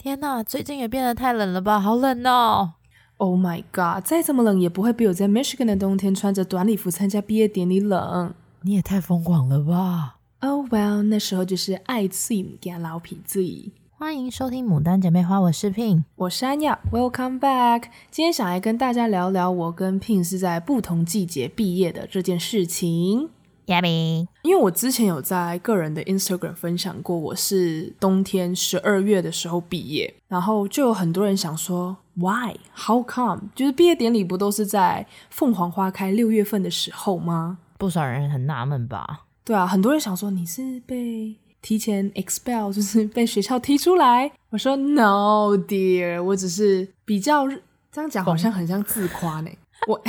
天哪，最近也变得太冷了吧？好冷哦！Oh my god，再这么冷也不会比我在 Michigan 的冬天穿着短礼服参加毕业典礼冷。你也太疯狂了吧！Oh well，那时候就是爱醉不惊老皮醉。欢迎收听《牡丹姐妹花》，我是 Pin，我是安雅，Welcome back。今天想来跟大家聊聊我跟 Pin 是在不同季节毕业的这件事情。Yummy，因为我之前有在个人的 Instagram 分享过，我是冬天十二月的时候毕业，然后就有很多人想说，Why？How come？就是毕业典礼不都是在凤凰花开六月份的时候吗？不少人很纳闷吧？对啊，很多人想说你是被提前 expel，就是被学校踢出来。我说 No dear，我只是比较这样讲好像很像自夸呢。我。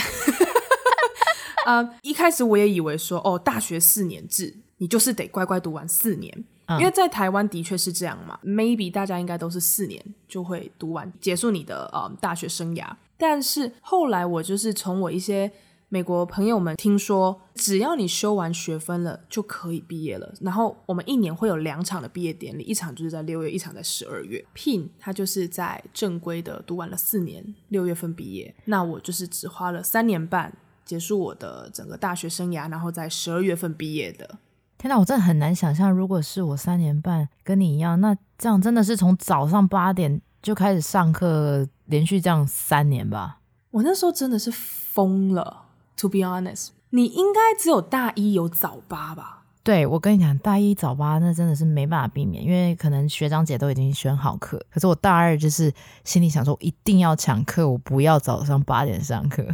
呃，一开始我也以为说，哦，大学四年制，你就是得乖乖读完四年，嗯、因为在台湾的确是这样嘛。Maybe 大家应该都是四年就会读完，结束你的呃大学生涯。但是后来我就是从我一些美国朋友们听说，只要你修完学分了就可以毕业了。然后我们一年会有两场的毕业典礼，一场就是在六月，一场在十二月。Pin 他就是在正规的读完了四年，六月份毕业。那我就是只花了三年半。结束我的整个大学生涯，然后在十二月份毕业的。天哪，我真的很难想象，如果是我三年半跟你一样，那这样真的是从早上八点就开始上课，连续这样三年吧？我那时候真的是疯了。To be honest，你应该只有大一有早八吧？对，我跟你讲，大一早八那真的是没办法避免，因为可能学长姐都已经选好课，可是我大二就是心里想说，我一定要抢课，我不要早上八点上课。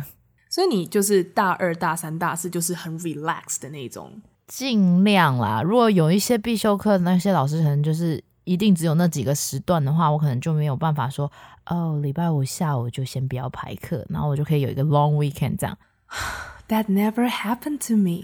所以你就是大二、大三、大四，就是很 relax 的那种，尽量啦。如果有一些必修课，那些老师可能就是一定只有那几个时段的话，我可能就没有办法说哦，礼拜五下午就先不要排课，然后我就可以有一个 long weekend 这样。That never happened to me。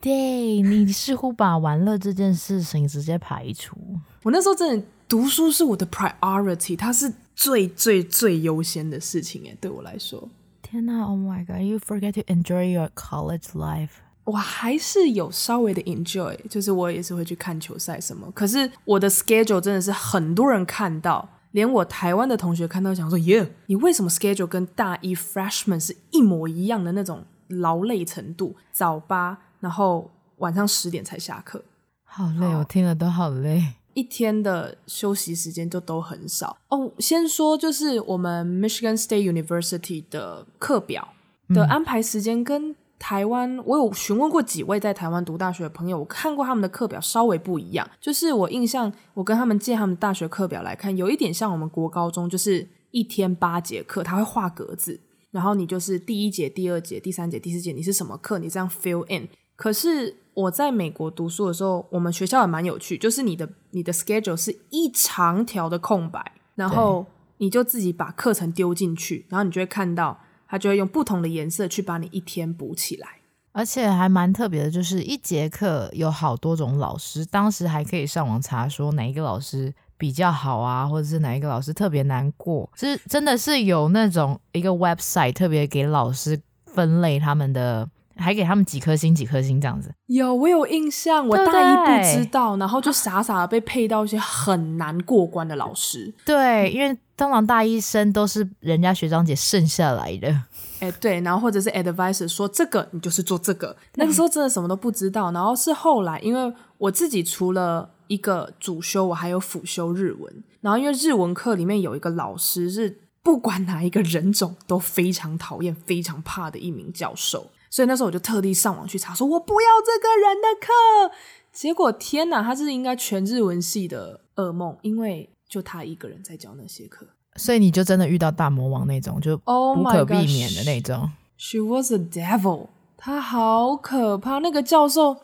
对，你似乎把玩乐这件事情直接排除。我那时候真的读书是我的 priority，它是最最最优先的事情诶，对我来说。天呐，Oh my God！You forget to enjoy your college life。我还是有稍微的 enjoy，就是我也是会去看球赛什么。可是我的 schedule 真的是很多人看到，连我台湾的同学看到想说：“耶，你为什么 schedule 跟大一 freshman 是一模一样的那种劳累程度？早八，然后晚上十点才下课，好累，我听了都好累。”一天的休息时间就都很少哦。先说就是我们 Michigan State University 的课表的安排时间跟台湾，我有询问过几位在台湾读大学的朋友，我看过他们的课表稍微不一样。就是我印象，我跟他们借他们大学课表来看，有一点像我们国高中，就是一天八节课，他会画格子，然后你就是第一节、第二节、第三节、第四节，你是什么课，你这样 fill in。可是我在美国读书的时候，我们学校也蛮有趣，就是你的你的 schedule 是一长条的空白，然后你就自己把课程丢进去，然后你就会看到他就会用不同的颜色去把你一天补起来，而且还蛮特别的，就是一节课有好多种老师，当时还可以上网查说哪一个老师比较好啊，或者是哪一个老师特别难过，是真的是有那种一个 website 特别给老师分类他们的。还给他们几颗星，几颗星这样子。有，我有印象，我大一不知道，然后就傻傻的被配到一些很难过关的老师。对，因为通常大一生都是人家学长姐剩下来的。哎，对，然后或者是 advisor 说这个你就是做这个，那个时候真的什么都不知道。然后是后来，因为我自己除了一个主修，我还有辅修日文。然后因为日文课里面有一个老师是不管哪一个人种都非常讨厌、非常怕的一名教授。所以那时候我就特地上网去查，说我不要这个人的课。结果天哪，他是应该全日文系的噩梦，因为就他一个人在教那些课。所以你就真的遇到大魔王那种，就不可避免的那种。Oh she was a devil，他好可怕。那个教授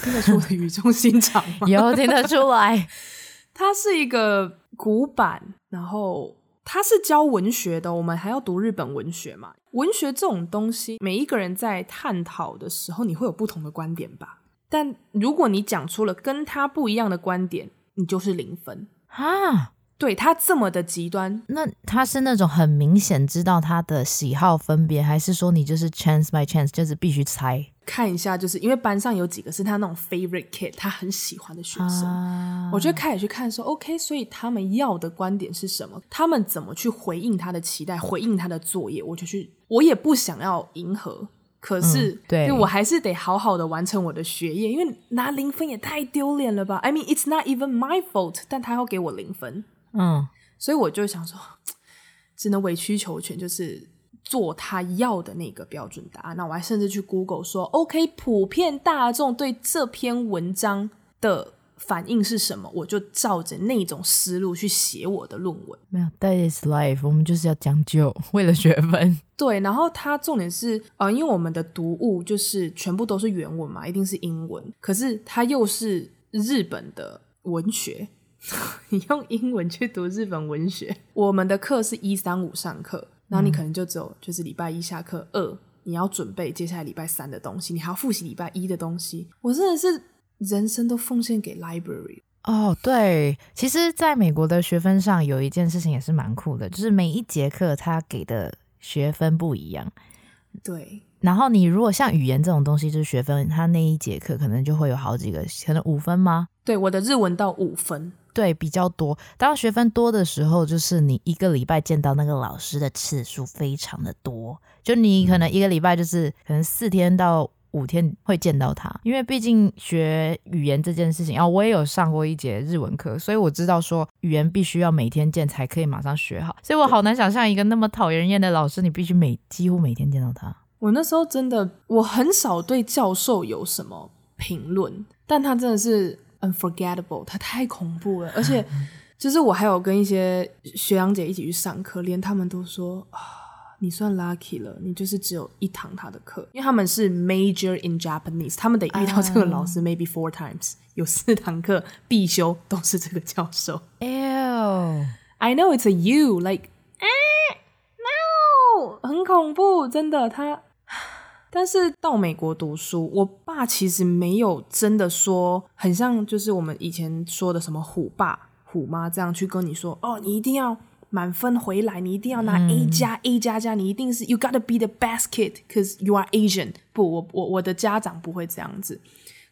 听得出我的语重心长吗？有听得出来，他是一个古板，然后。他是教文学的，我们还要读日本文学嘛？文学这种东西，每一个人在探讨的时候，你会有不同的观点吧？但如果你讲出了跟他不一样的观点，你就是零分啊！对他这么的极端，那他是那种很明显知道他的喜好分别，还是说你就是 chance by chance，就是必须猜看一下？就是因为班上有几个是他那种 favorite kid，他很喜欢的学生，啊、我就开始去看说，OK，所以他们要的观点是什么？他们怎么去回应他的期待，回应他的作业？我就去，我也不想要迎合。可是，嗯、对，我还是得好好的完成我的学业，因为拿零分也太丢脸了吧？I mean, it's not even my fault，但他要给我零分，嗯，所以我就想说，只能委曲求全，就是做他要的那个标准答案。那我还甚至去 Google 说，OK，普遍大众对这篇文章的。反应是什么？我就照着那种思路去写我的论文。没有，That is life。我们就是要将就，为了学分。对，然后它重点是，呃，因为我们的读物就是全部都是原文嘛，一定是英文。可是它又是日本的文学，你用英文去读日本文学。我们的课是一三五上课，然后你可能就只有就是礼拜一下课，二你要准备接下来礼拜三的东西，你还要复习礼拜一的东西。我真的是。人生都奉献给 library 哦，对，其实在美国的学分上有一件事情也是蛮酷的，就是每一节课他给的学分不一样。对，然后你如果像语言这种东西，就是学分，他那一节课可能就会有好几个，可能五分吗？对，我的日文到五分，对，比较多。当学分多的时候，就是你一个礼拜见到那个老师的次数非常的多，就你可能一个礼拜就是可能四天到。五天会见到他，因为毕竟学语言这件事情啊，我也有上过一节日文课，所以我知道说语言必须要每天见才可以马上学好，所以我好难想象一个那么讨人厌的老师，你必须每几乎每天见到他。我那时候真的，我很少对教授有什么评论，但他真的是 unforgettable，他太恐怖了，而且就是我还有跟一些学长姐一起去上课，连他们都说啊。你算 lucky 了，你就是只有一堂他的课，因为他们是 major in Japanese，他们得遇到这个老师、uh, maybe four times，有四堂课必修都是这个教授。Ew，I know it's a you，like，哎，no，很恐怖，真的。他，但是到美国读书，我爸其实没有真的说很像，就是我们以前说的什么虎爸虎妈这样去跟你说，哦，你一定要。满分回来，你一定要拿 A 加、嗯、A 加加，你一定是 You gotta be the best kid, cause you are Asian。不，我我我的家长不会这样子，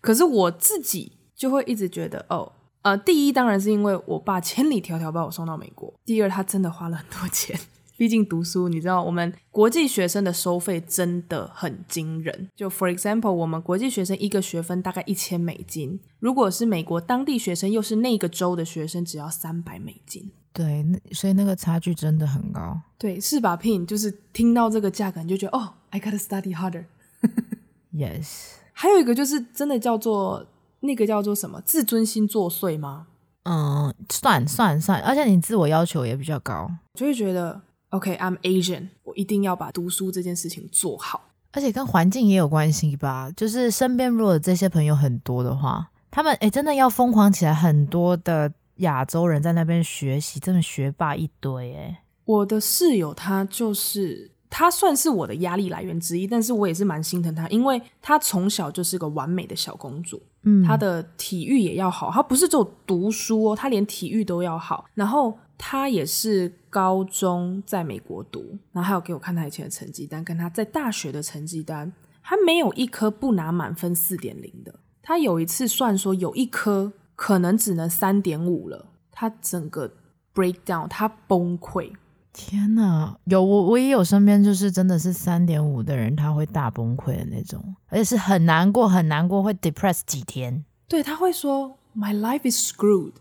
可是我自己就会一直觉得，哦，呃，第一当然是因为我爸千里迢迢把我送到美国，第二他真的花了很多钱，毕竟读书，你知道我们国际学生的收费真的很惊人。就 For example，我们国际学生一个学分大概一千美金，如果是美国当地学生又是那个州的学生，只要三百美金。对，那所以那个差距真的很高。对，是吧，Pin？就是听到这个价格，你就觉得哦，I gotta study harder。Yes。还有一个就是真的叫做那个叫做什么自尊心作祟吗？嗯，算算算，而且你自我要求也比较高，就会觉得 OK，I'm Asian，我一定要把读书这件事情做好。而且跟环境也有关系吧，就是身边如果这些朋友很多的话，他们诶真的要疯狂起来，很多的。亚洲人在那边学习，真的学霸一堆哎！我的室友他就是，他算是我的压力来源之一，但是我也是蛮心疼他，因为他从小就是个完美的小公主，嗯，他的体育也要好，他不是只有读书哦，他连体育都要好。然后他也是高中在美国读，然后还有给我看他以前的成绩单，跟他在大学的成绩单，他没有一科不拿满分四点零的。他有一次算说有一科。可能只能三点五了，他整个 breakdown，他崩溃。天哪，有我我也有身边就是真的是三点五的人，他会大崩溃的那种，而且是很难过很难过，会 depress 几天。对，他会说 My life is screwed，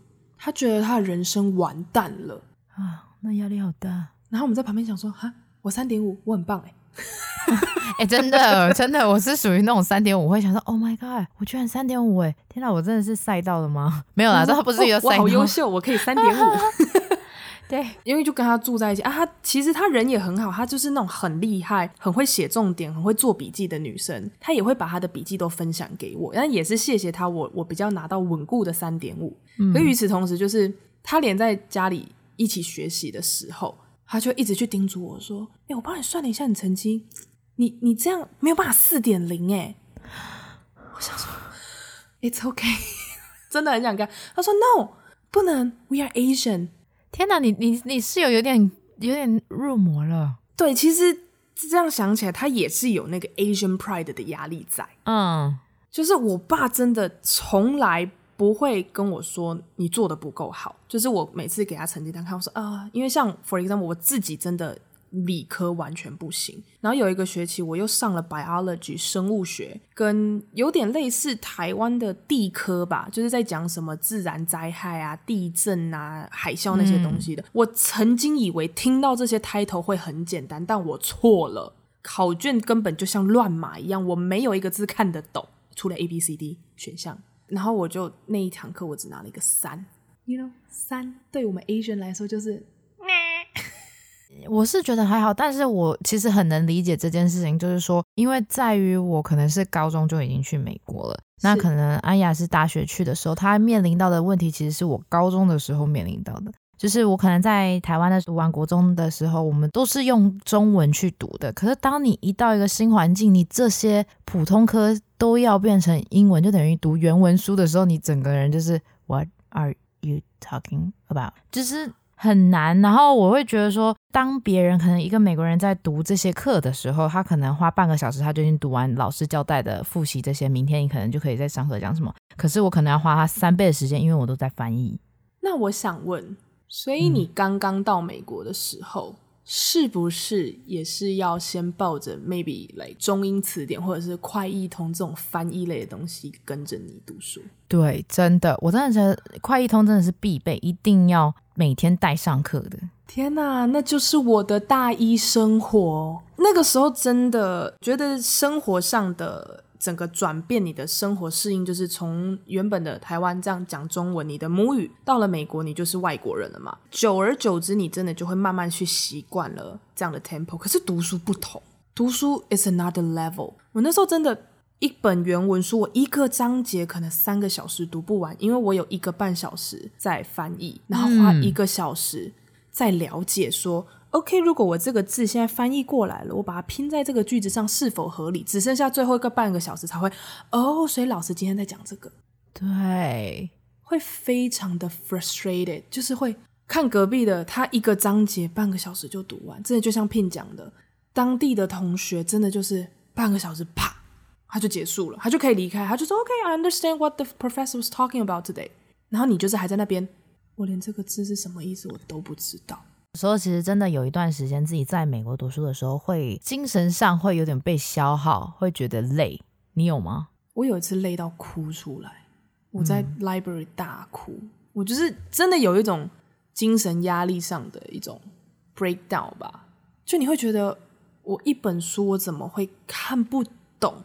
他觉得他的人生完蛋了啊，那压力好大。然后我们在旁边想说，哈，我三点五，我很棒 哎。哎、欸，真的，真的，我是属于那种三点五会想说，Oh my god，我居然三点五哎！天哪，我真的是赛到了吗？没有啦，这不是一个赛。我好优秀，我可以三点五。对，因为就跟他住在一起啊，他其实他人也很好，他就是那种很厉害、很会写重点、很会做笔记的女生。她也会把她的笔记都分享给我，但也是谢谢她，我我比较拿到稳固的三点五。可与此同时，就是他连在家里一起学习的时候，他就一直去叮嘱我说：“哎、欸，我帮你算了一下你成绩。”你你这样没有办法四点零哎，我想说，It's okay，真的很想干。他说 No，不能，We are Asian。天哪，你你你室友有点有点入魔了。对，其实这样想起来，他也是有那个 Asian Pride 的压力在。嗯，就是我爸真的从来不会跟我说你做的不够好。就是我每次给他成绩单看，我说啊，因为像 For example，我自己真的。理科完全不行，然后有一个学期我又上了 biology 生物学，跟有点类似台湾的地科吧，就是在讲什么自然灾害啊、地震啊、海啸那些东西的。嗯、我曾经以为听到这些 title 会很简单，但我错了，考卷根本就像乱码一样，我没有一个字看得懂，除了 A B C D 选项，然后我就那一堂课我只拿了一个三，you know，三对我们 Asian 来说就是。我是觉得还好，但是我其实很能理解这件事情，就是说，因为在于我可能是高中就已经去美国了，那可能安雅是大学去的时候，她面临到的问题其实是我高中的时候面临到的，就是我可能在台湾的读完国中的时候，我们都是用中文去读的，可是当你一到一个新环境，你这些普通科都要变成英文，就等于读原文书的时候，你整个人就是 What are you talking about？就是。很难，然后我会觉得说，当别人可能一个美国人在读这些课的时候，他可能花半个小时，他就已经读完老师交代的复习这些，明天你可能就可以在上课讲什么。可是我可能要花他三倍的时间，因为我都在翻译。那我想问，所以你刚刚到美国的时候，嗯是不是也是要先抱着 maybe 来中英词典或者是快译通这种翻译类的东西跟着你读书？对，真的，我真的觉得快译通真的是必备，一定要每天带上课的。天哪，那就是我的大一生活。那个时候真的觉得生活上的。整个转变，你的生活适应就是从原本的台湾这样讲中文，你的母语到了美国，你就是外国人了嘛。久而久之，你真的就会慢慢去习惯了这样的 tempo。可是读书不同，读书 is another level。我那时候真的，一本原文书，我一个章节可能三个小时读不完，因为我有一个半小时在翻译，然后花一个小时在了解说。OK，如果我这个字现在翻译过来了，我把它拼在这个句子上是否合理？只剩下最后一个半个小时才会哦，所以老师今天在讲这个，对，会非常的 frustrated，就是会看隔壁的他一个章节半个小时就读完，真的就像 Pin 讲的，当地的同学真的就是半个小时啪，他就结束了，他就可以离开，他就说 OK，I understand what the professor was talking about today，然后你就是还在那边，我连这个字是什么意思我都不知道。有时候其实真的有一段时间，自己在美国读书的时候，会精神上会有点被消耗，会觉得累。你有吗？我有一次累到哭出来，我在 library 大哭，嗯、我就是真的有一种精神压力上的一种 breakdown 吧。就你会觉得，我一本书我怎么会看不懂？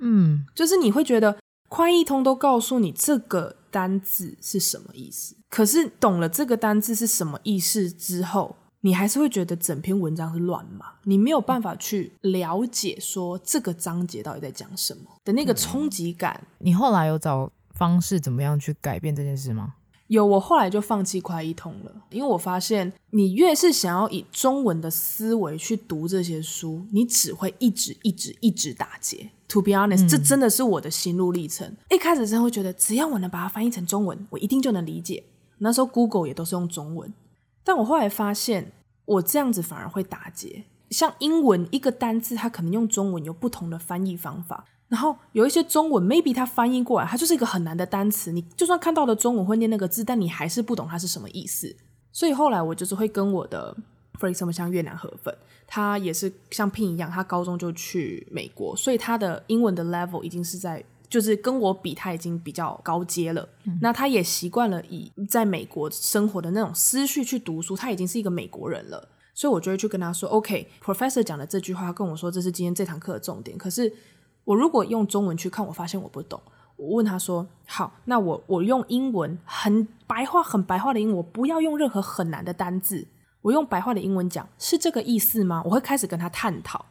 嗯，就是你会觉得快译通都告诉你这个单字是什么意思。可是懂了这个单字是什么意思之后，你还是会觉得整篇文章是乱码，你没有办法去了解说这个章节到底在讲什么的那个冲击感。你后来有找方式怎么样去改变这件事吗？有，我后来就放弃快译通了，因为我发现你越是想要以中文的思维去读这些书，你只会一直一直一直打结。To be honest，、嗯、这真的是我的心路历程。一开始真的会觉得，只要我能把它翻译成中文，我一定就能理解。那时候 Google 也都是用中文，但我后来发现，我这样子反而会打结。像英文一个单字，它可能用中文有不同的翻译方法，然后有一些中文 maybe 它翻译过来，它就是一个很难的单词，你就算看到了中文会念那个字，但你还是不懂它是什么意思。所以后来我就是会跟我的 for example 像越南河粉，他也是像 Pin 一样，他高中就去美国，所以他的英文的 level 已经是在。就是跟我比，他已经比较高阶了。嗯、那他也习惯了以在美国生活的那种思绪去读书，他已经是一个美国人了。所以我就会去跟他说：“OK，Professor、okay, 讲的这句话跟我说，这是今天这堂课的重点。可是我如果用中文去看，我发现我不懂。我问他说：好，那我我用英文很白话、很白话的英文，我不要用任何很难的单字，我用白话的英文讲，是这个意思吗？我会开始跟他探讨。”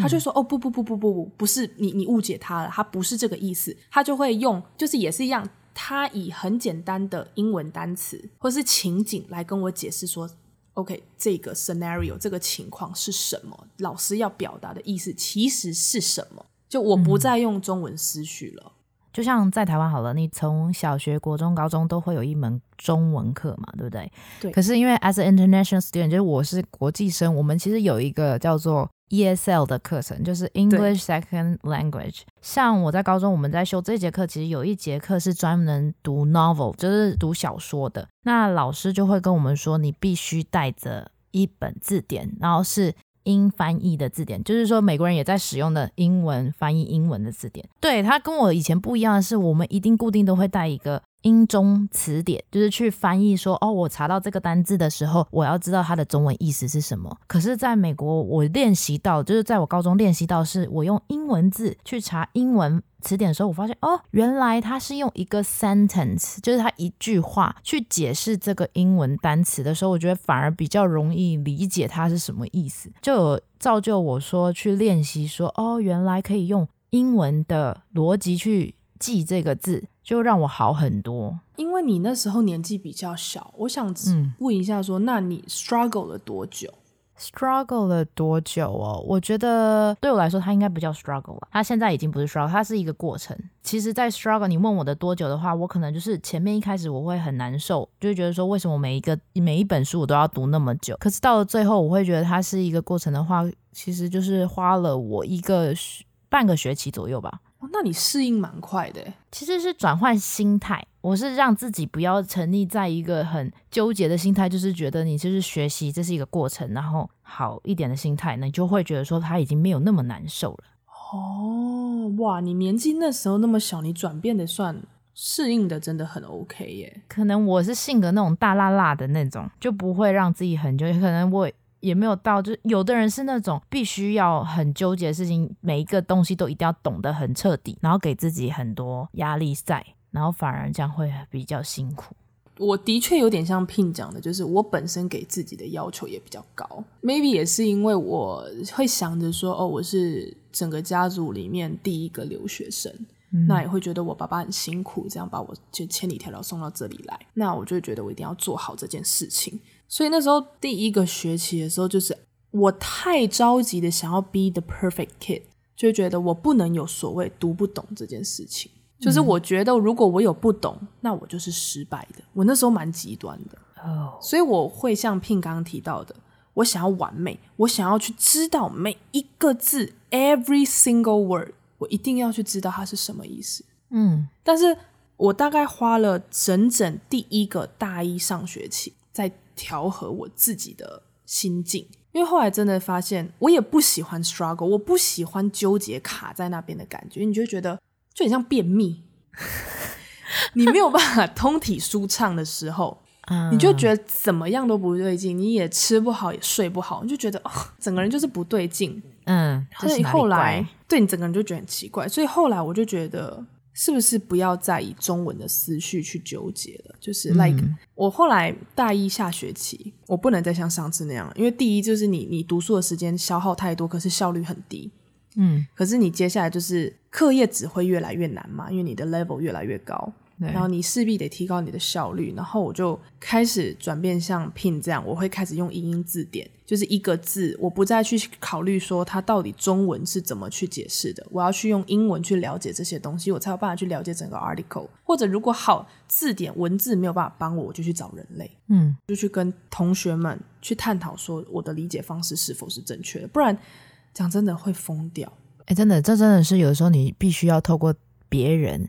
他就说：“哦，不不不不不不，不是你你误解他了，他不是这个意思。他就会用，就是也是一样，他以很简单的英文单词或是情景来跟我解释说，OK，这个 scenario 这个情况是什么？老师要表达的意思其实是什么？就我不再用中文思绪了。就像在台湾好了，你从小学、国中、高中都会有一门中文课嘛，对不对？对。可是因为 as an international student，就是我是国际生，我们其实有一个叫做 ESL 的课程，就是 English Second Language。像我在高中，我们在修这节课，其实有一节课是专门读 novel，就是读小说的。那老师就会跟我们说，你必须带着一本字典，然后是。英翻译的字典，就是说美国人也在使用的英文翻译英文的字典。对，它跟我以前不一样的是，我们一定固定都会带一个英中词典，就是去翻译说，哦，我查到这个单字的时候，我要知道它的中文意思是什么。可是在美国，我练习到，就是在我高中练习到，是我用英文字去查英文。词典的时候，我发现哦，原来它是用一个 sentence，就是它一句话去解释这个英文单词的时候，我觉得反而比较容易理解它是什么意思，就有造就我说去练习说哦，原来可以用英文的逻辑去记这个字，就让我好很多。因为你那时候年纪比较小，我想问一下说，嗯，那你 struggle 了多久？struggle 了多久哦？我觉得对我来说，它应该不叫 struggle 了。它现在已经不是 struggle，它是一个过程。其实，在 struggle，你问我的多久的话，我可能就是前面一开始我会很难受，就会觉得说，为什么每一个每一本书我都要读那么久？可是到了最后，我会觉得它是一个过程的话，其实就是花了我一个半个学期左右吧。哦，那你适应蛮快的。其实是转换心态，我是让自己不要沉溺在一个很纠结的心态，就是觉得你就是学习这是一个过程，然后好一点的心态，你就会觉得说他已经没有那么难受了。哦，哇，你年纪那时候那么小，你转变的算适应的真的很 OK 耶。可能我是性格那种大辣辣的那种，就不会让自己很纠结。可能我。也没有到，就有的人是那种必须要很纠结的事情，每一个东西都一定要懂得很彻底，然后给自己很多压力在，然后反而这样会比较辛苦。我的确有点像 Pin 讲的，就是我本身给自己的要求也比较高，maybe 也是因为我会想着说，哦，我是整个家族里面第一个留学生，嗯、那也会觉得我爸爸很辛苦，这样把我就千里迢迢送到这里来，那我就觉得我一定要做好这件事情。所以那时候第一个学期的时候，就是我太着急的想要 be the perfect kid，就觉得我不能有所谓读不懂这件事情。就是我觉得如果我有不懂，那我就是失败的。我那时候蛮极端的，oh. 所以我会像刚刚提到的，我想要完美，我想要去知道每一个字，every single word，我一定要去知道它是什么意思。嗯，但是我大概花了整整第一个大一上学期在。调和我自己的心境，因为后来真的发现，我也不喜欢 struggle，我不喜欢纠结卡在那边的感觉，你就觉得就很像便秘，你没有办法通体舒畅的时候，你就觉得怎么样都不对劲，你也吃不好，也睡不好，你就觉得哦，整个人就是不对劲，嗯，所以后来对你整个人就觉得很奇怪，所以后来我就觉得。是不是不要再以中文的思绪去纠结了？就是 like、嗯、我后来大一下学期，我不能再像上次那样，因为第一就是你你读书的时间消耗太多，可是效率很低。嗯，可是你接下来就是课业只会越来越难嘛，因为你的 level 越来越高。然后你势必得提高你的效率，然后我就开始转变像 Pin 这样，我会开始用英英字典，就是一个字，我不再去考虑说它到底中文是怎么去解释的，我要去用英文去了解这些东西，我才有办法去了解整个 article。或者如果好字典文字没有办法帮我，我就去找人类，嗯，就去跟同学们去探讨说我的理解方式是否是正确的，不然讲真的会疯掉。哎，真的，这真的是有的时候你必须要透过别人。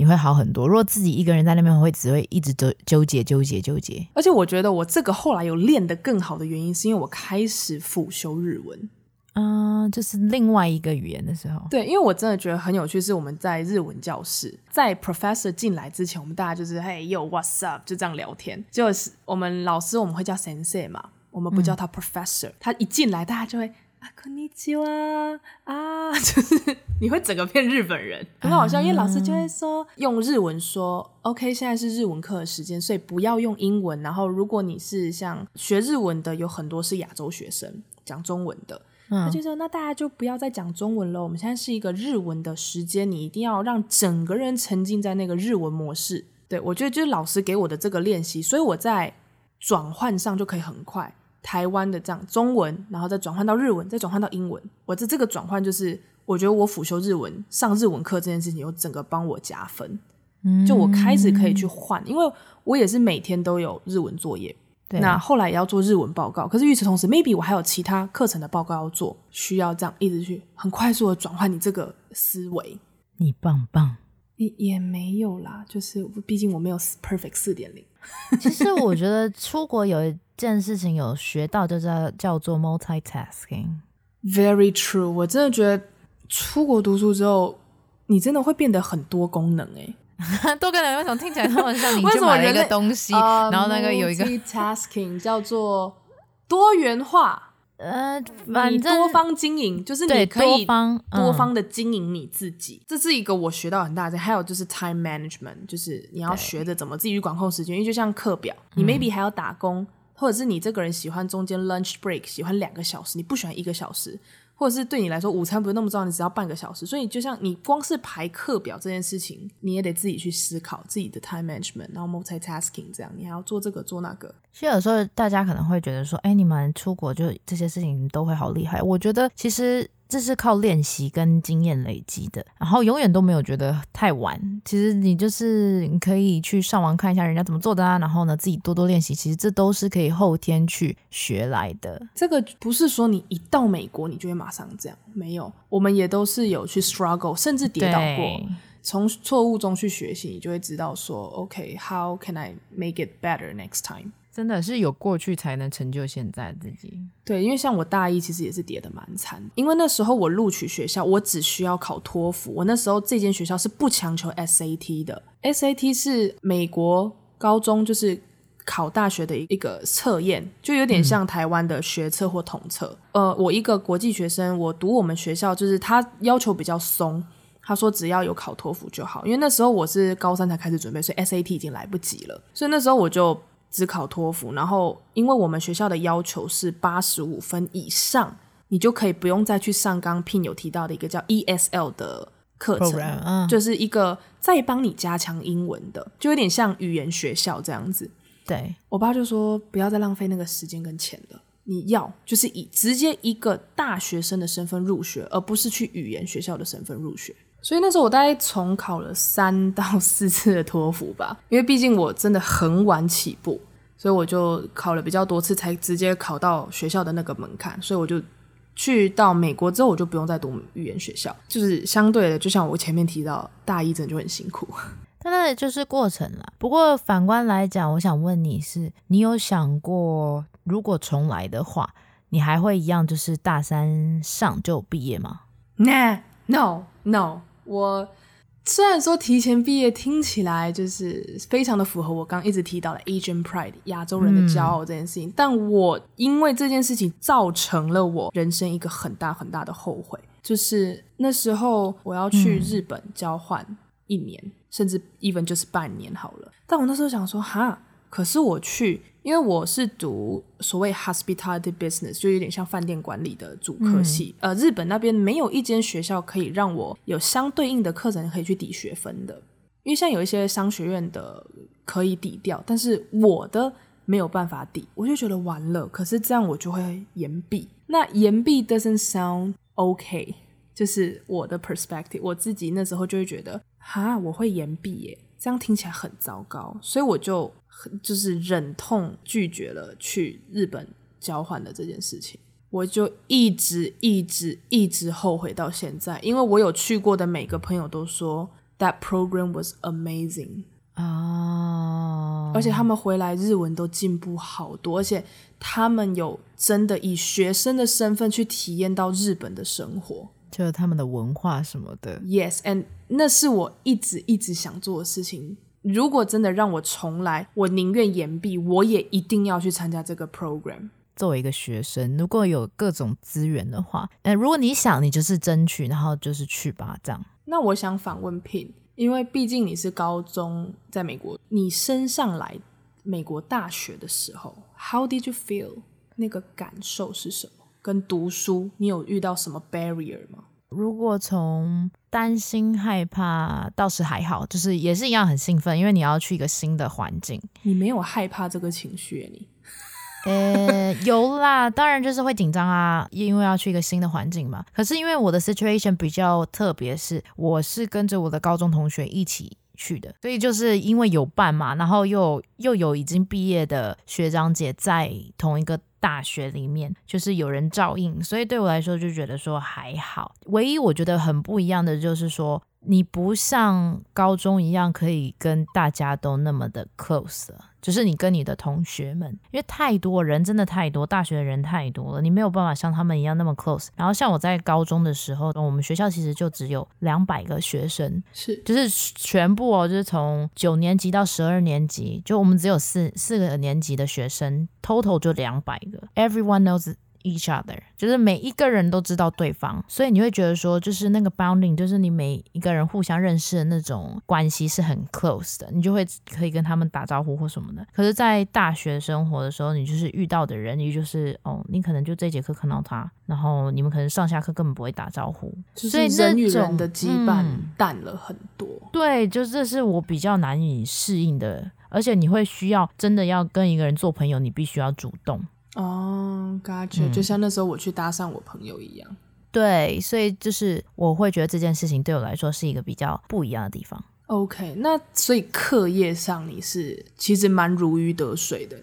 你会好很多。如果自己一个人在那边，会只会一直纠纠结、纠结、纠结。而且我觉得我这个后来有练得更好的原因，是因为我开始辅修日文。嗯、呃，就是另外一个语言的时候。对，因为我真的觉得很有趣，是我们在日文教室，在 professor 进来之前，我们大家就是嘿，yo what's up，就这样聊天。就是我们老师我们会叫 sensei 嘛，我们不叫他 professor、嗯。他一进来，大家就会。啊，こんにちは啊，就是你会整个变日本人，很好笑，因为老师就会说用日文说，OK，现在是日文课的时间，所以不要用英文。然后如果你是像学日文的，有很多是亚洲学生讲中文的，他就说那大家就不要再讲中文了，我们现在是一个日文的时间，你一定要让整个人沉浸在那个日文模式。对，我觉得就是老师给我的这个练习，所以我在转换上就可以很快。 台湾的这样中文，然后再转换到日文，再转换到英文。我的这个转换就是，我觉得我辅修日文、上日文课这件事情，有整个帮我加分。嗯，就我开始可以去换，因为我也是每天都有日文作业。对，那后来也要做日文报告，可是与此同时，maybe 我还有其他课程的报告要做，需要这样一直去很快速的转换你这个思维。你棒棒，也也没有啦，就是毕竟我没有 perfect 四点零。其实我觉得出国有一件事情有学到，就叫叫做 multitasking。Very true，我真的觉得出国读书之后，你真的会变得很多功能诶。多功能为什么听起来那么像你 就买了一个东西，然后那个有一个 multitasking 叫做多元化。呃，反正多方经营就是你可以多方多方的经营你自己，嗯，这是一个我学到很大的。还有就是 time management，就是你要学着怎么自己去管控时间，因为就像课表，你 maybe 还要打工，嗯，或者是你这个人喜欢中间 lunch break，喜欢两个小时，你不喜欢一个小时。或者是对你来说，午餐不是那么重要，你只要半个小时。所以，就像你光是排课表这件事情，你也得自己去思考自己的 time management，然后 multitasking 这样，你还要做这个做那个。其实有时候大家可能会觉得说，哎，你们出国就这些事情都会好厉害。我觉得其实。这是靠练习跟经验累积的，然后永远都没有觉得太晚。其实你就是你可以去上网看一下人家怎么做的啊，然后呢自己多多练习。其实这都是可以后天去学来的。这个不是说你一到美国你就会马上这样，没有，我们也都是有去 struggle，甚至跌倒过，从错误中去学习，你就会知道说，OK，how can I make it better next time？真的是有过去才能成就现在自己。对，因为像我大一其实也是跌的蛮惨，因为那时候我录取学校，我只需要考托福。我那时候这间学校是不强求 SAT 的，SAT 是美国高中就是考大学的一个测验，就有点像台湾的学测或统测。嗯。呃，我一个国际学生，我读我们学校就是他要求比较松，他说只要有考托福就好。因为那时候我是高三才开始准备，所以 SAT 已经来不及了，所以那时候我就。只考托福，然后因为我们学校的要求是八十五分以上，你就可以不用再去上刚 Pin 有提到的一个叫 ESL 的课程 uh. 就是一个再帮你加强英文的，就有点像语言学校这样子。对，我爸就说不要再浪费那个时间跟钱了，你要就是以直接一个大学生的身份入学，而不是去语言学校的身份入学。所以那时候我大概重考了三到四次的托福吧，因为毕竟我真的很晚起步，所以我就考了比较多次才直接考到学校的那个门槛。所以我就去到美国之后，我就不用再读语言学校，就是相对的，就像我前面提到，大一真的就很辛苦。但那就是过程啦。不过反观来讲，我想问你是，你有想过如果重来的话，你还会一样就是大三上就毕业吗？Nah，no，no。No. 我虽然说提前毕业听起来就是非常的符合我刚刚一直提到的 Asian Pride 亚洲人的骄傲这件事情，嗯，但我因为这件事情造成了我人生一个很大很大的后悔，就是那时候我要去日本交换一年，嗯，甚至 even 就是半年好了，但我那时候想说哈。可是我去，因为我是读所谓 hospitality business，就有点像饭店管理的主科系。嗯、呃，日本那边没有一间学校可以让我有相对应的课程可以去抵学分的，因为像有一些商学院的可以抵掉，但是我的没有办法抵，我就觉得完了。可是这样我就会延毕，那延毕 doesn't sound okay，就是我的 perspective，我自己那时候就会觉得，哈，我会延毕耶，这样听起来很糟糕，所以我就。就是忍痛拒绝了去日本交换的这件事情，我就一直一直一直后悔到现在，因为我有去过的每个朋友都说 that program was amazing 啊，而且他们回来日文都进步好多，而且他们有真的以学生的身份去体验到日本的生活，就是他们的文化什么的。Yes，and 那是我一直一直想做的事情。如果真的让我重来，我宁愿延毕，我也一定要去参加这个 program。作为一个学生，如果有各种资源的话，呃，如果你想，你就是争取，然后就是去吧，这样。那我想反问 Pin，因为毕竟你是高中在美国，你升上来美国大学的时候，How did you feel？那个感受是什么？跟读书，你有遇到什么 barrier 吗？如果从担心害怕倒是还好，就是也是一样很兴奋，因为你要去一个新的环境。你没有害怕这个情绪，你 呃，有啦，当然就是会紧张啊，因为要去一个新的环境嘛。可是因为我的 situation 比较特别，是我是跟着我的高中同学一起去的，所以就是因为有伴嘛，然后又又有已经毕业的学长姐在同一个大学里面，就是有人照应，所以对我来说就觉得说还好。唯一我觉得很不一样的就是说。你不像高中一样可以跟大家都那么的 close，就是你跟你的同学们，因为太多人，真的太多，大学的人太多了，你没有办法像他们一样那么 close。然后像我在高中的时候，我们学校其实就只有两百个学生，是，就是全部哦，就是从九年级到十二年级，就我们只有四四个年级的学生，total 就两百个，everyone knows。Each other，就是每一个人都知道对方，所以你会觉得说，就是那个 bounding，就是你每一个人互相认识的那种关系是很 close 的，你就会可以跟他们打招呼或什么的。可是，在大学生活的时候，你就是遇到的人，你就是哦，你可能就这节课看到他，然后你们可能上下课根本不会打招呼，所以人与人的羁绊淡了很多。嗯，对，就这是我比较难以适应的，而且你会需要真的要跟一个人做朋友，你必须要主动。哦，Gotcha，就像那时候我去搭讪我朋友一样。对，所以就是我会觉得这件事情对我来说是一个比较不一样的地方。OK，那所以课业上你是其实蛮如鱼得水的。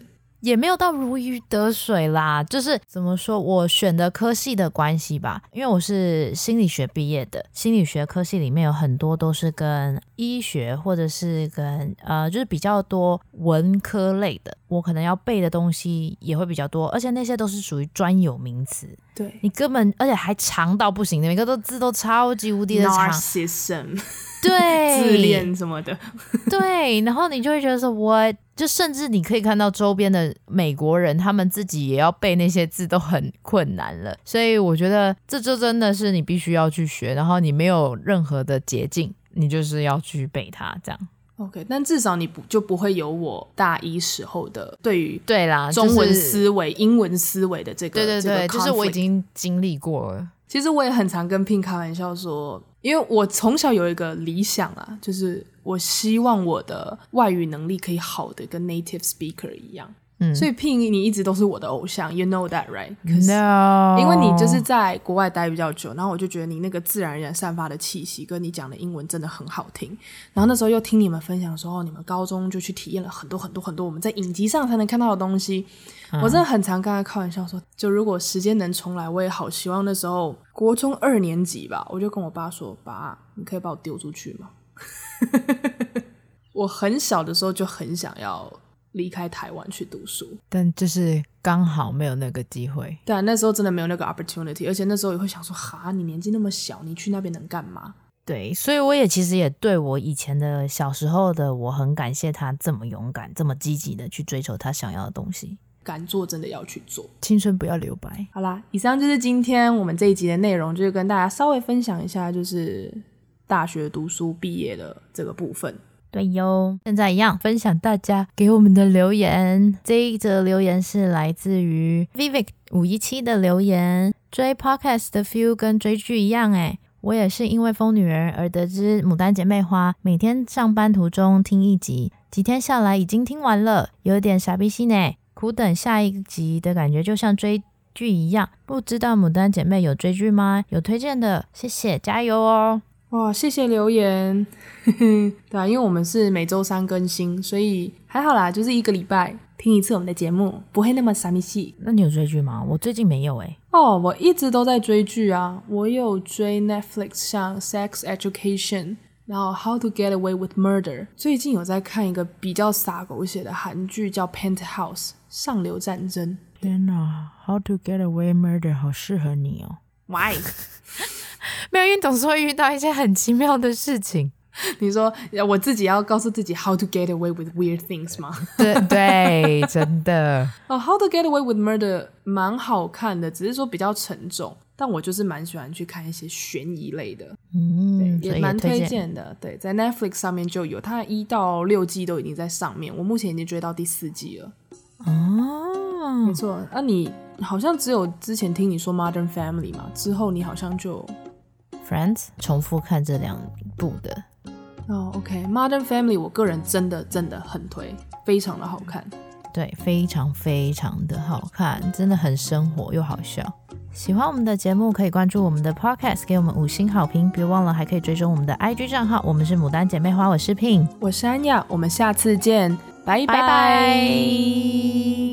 也没有到如鱼得水啦，就是怎么说，我选的科系的关系吧，因为我是心理学毕业的，心理学科系里面有很多都是跟医学或者是跟呃，就是比较多文科类的，我可能要背的东西也会比较多，而且那些都是属于专有名词，对。你根本而且还长到不行的，每个都字都超级无敌的长。Narcissism 对，自恋什么的，对，然后你就会觉得说，我就甚至你可以看到周边的美国人，他们自己也要背那些字都很困难了，所以我觉得这就真的是你必须要去学，然后你没有任何的捷径，你就是要去背它这样。OK，但至少你不就不会有我大一时候的对于对啦中文思维、就是、英文思维的这个对对对，就是我已经经历过了。其实我也很常跟 Pink 开玩笑说。因为我从小有一个理想啊，就是我希望我的外语能力可以好的跟 native speaker 一样。嗯，所以 Pin 你一直都是我的偶像，You know that, right? No，因为你就是在国外待比较久，然后我就觉得你那个自然而然散发的气息，跟你讲的英文真的很好听。然后那时候又听你们分享说，你们高中就去体验了很多很多很多我们在影集上才能看到的东西。嗯、我真的很常跟他开玩笑说，就如果时间能重来，我也好希望那时候国中二年级吧，我就跟我爸说，爸，你可以把我丢出去吗？我很小的时候就很想要。离开台湾去读书，但就是刚好没有那个机会。对啊，那时候真的没有那个 opportunity，而且那时候也会想说，哈，你年纪那么小，你去那边能干嘛？对，所以我也其实也对我以前的小时候的我很感谢他这么勇敢、这么积极的去追求他想要的东西。敢做真的要去做，青春不要留白。好啦，以上就是今天我们这一集的内容，就是跟大家稍微分享一下，就是大学读书毕业的这个部分。对哟，现在一样分享大家给我们的留言。这一则留言是来自于 Vivek 五一七的留言。追 Podcast 的 feel 跟追剧一样诶，我也是因为疯女人而得知《牡丹姐妹花》，每天上班途中听一集，几天下来已经听完了，有点傻逼心呢。苦等下一集的感觉就像追剧一样。不知道牡丹姐妹有追剧吗？有推荐的，谢谢，加油哦！哇，谢谢留言，对啊，因为我们是每周三更新，所以还好啦，就是一个礼拜听一次我们的节目，不会那么傻咪戏。那你有追剧吗？我最近没有诶、欸。哦，我一直都在追剧啊，我有追 Netflix 像 Sex Education，然后 How to Get Away with Murder，最近有在看一个比较洒狗血的韩剧叫 Penthouse 上流战争。天哪，How to Get Away Murder 好适合你哦。Why？没有，因为总是会遇到一些很奇妙的事情。你说我自己要告诉自己 how to get away with weird things 吗？对对，真的。哦、oh,，How to get away with murder 蛮好看的，只是说比较沉重。但我就是蛮喜欢去看一些悬疑类的，嗯，也蛮推荐的。对，在 Netflix 上面就有，它一到六季都已经在上面。我目前已经追到第四季了。哦，没错。那、啊、你好像只有之前听你说 Modern Family 嘛，之后你好像就。Friends 重复看这两部的哦、oh,，OK，Modern Family 我个人真的真的很推，非常的好看。对，非常非常的好看，真的很生活又好笑。喜欢我们的节目，可以关注我们的 Podcast，给我们五星好评。别忘了还可以追踪我们的 IG 账号。我们是牡丹姐妹花，我是 Pin，我是安雅，我们下次见，拜拜。拜拜。